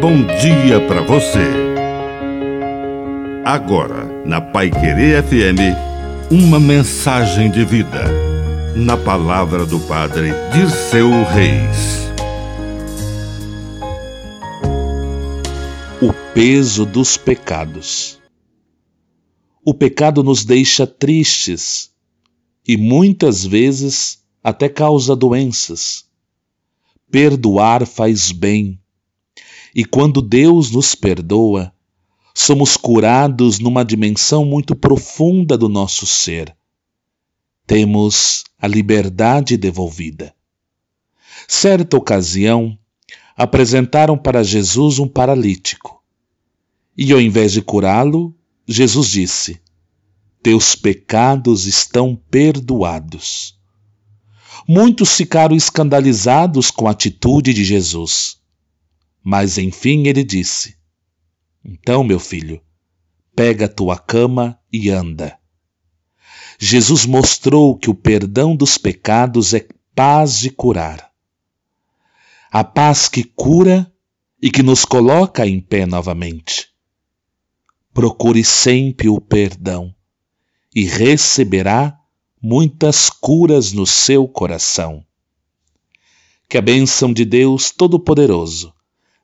bom dia para você. Agora, na Pai Querer FM, uma mensagem de vida. Na palavra do Padre Dirceu Reis. O peso dos pecados. O pecado nos deixa tristes e muitas vezes até causa doenças. Perdoar faz bem e quando Deus nos perdoa, somos curados numa dimensão muito profunda do nosso ser. Temos a liberdade devolvida. Certa ocasião, apresentaram para Jesus um paralítico. E ao invés de curá-lo, Jesus disse: Teus pecados estão perdoados. Muitos ficaram escandalizados com a atitude de Jesus. Mas enfim ele disse: Então, meu filho, pega tua cama e anda. Jesus mostrou que o perdão dos pecados é paz de curar. A paz que cura e que nos coloca em pé novamente. Procure sempre o perdão e receberá muitas curas no seu coração. Que a bênção de Deus Todo-Poderoso